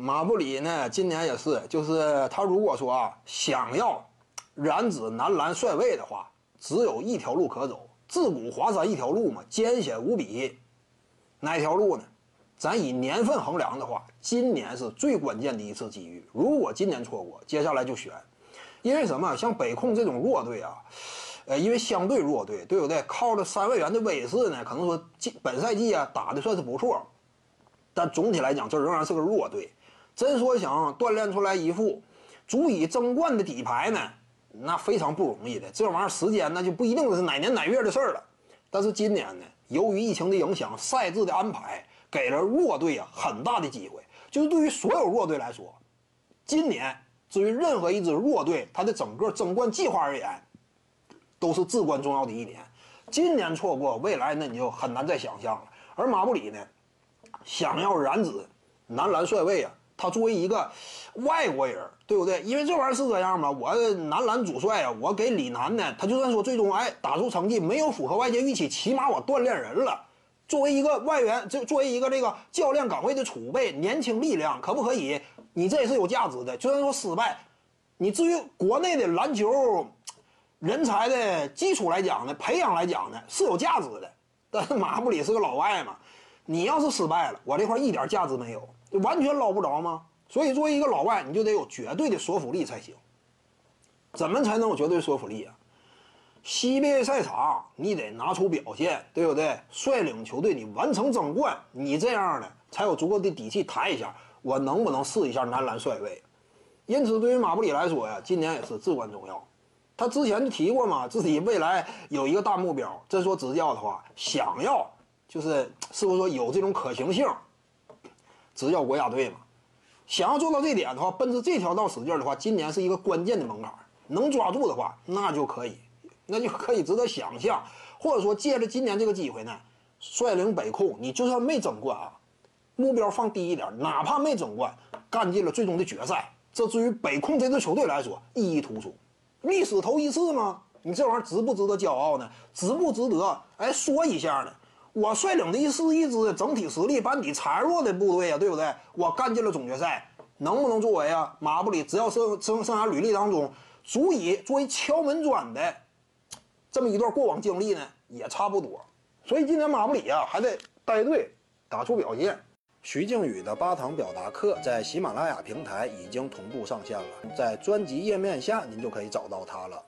马布里呢，今年也是，就是他如果说啊，想要染指男篮帅位的话，只有一条路可走，自古华山一条路嘛，艰险无比。哪条路呢？咱以年份衡量的话，今年是最关键的一次机遇。如果今年错过，接下来就悬。因为什么？像北控这种弱队啊，呃，因为相对弱队，对不对？靠着三位元的威势呢，可能说本赛季啊打的算是不错，但总体来讲，这仍然是个弱队。真说想锻炼出来一副足以争冠的底牌呢，那非常不容易的。这玩意儿时间那就不一定是哪年哪月的事儿了。但是今年呢，由于疫情的影响，赛制的安排。给了弱队啊很大的机会，就是对于所有弱队来说，今年至于任何一支弱队，他的整个争冠计划而言，都是至关重要的一年。今年错过，未来那你就很难再想象了。而马布里呢，想要染指男篮帅位啊，他作为一个外国人，对不对？因为这玩意儿是这样嘛，我男篮主帅啊，我给李楠呢，他就算说最终哎打出成绩没有符合外界预期，起码我锻炼人了。作为一个外援，就作为一个这个教练岗位的储备，年轻力量可不可以？你这也是有价值的。就算说失败，你至于国内的篮球人才的基础来讲呢，培养来讲呢，是有价值的。但是马布里是个老外嘛，你要是失败了，我这块一点价值没有，完全捞不着吗？所以作为一个老外，你就得有绝对的说服力才行。怎么才能有绝对说服力啊？CBA 赛场，你得拿出表现，对不对？率领球队你完成争冠，你这样的才有足够的底气谈一下，我能不能试一下男篮帅位？因此，对于马布里来说呀，今年也是至关重要。他之前就提过嘛，自己未来有一个大目标。真说执教的话，想要就是是不是说有这种可行性？执教国家队嘛，想要做到这点的话，奔着这条道使劲的话，今年是一个关键的门槛，能抓住的话，那就可以。那就可以值得想象，或者说借着今年这个机会呢，率领北控，你就算没争冠啊，目标放低一点，哪怕没争冠，干进了最终的决赛，这对于北控这支球队来说意义突出。历史头一次吗？你这玩意儿值不值得骄傲呢？值不值得？哎，说一下呢？我率领的一是一支整体实力班底孱弱的部队啊，对不对？我干进了总决赛，能不能作为啊马布里只要生生生涯履历当中足以作为敲门砖的？这么一段过往经历呢，也差不多，所以今年马布里啊还得带队打出表现。徐静宇的八堂表达课在喜马拉雅平台已经同步上线了，在专辑页面下您就可以找到它了。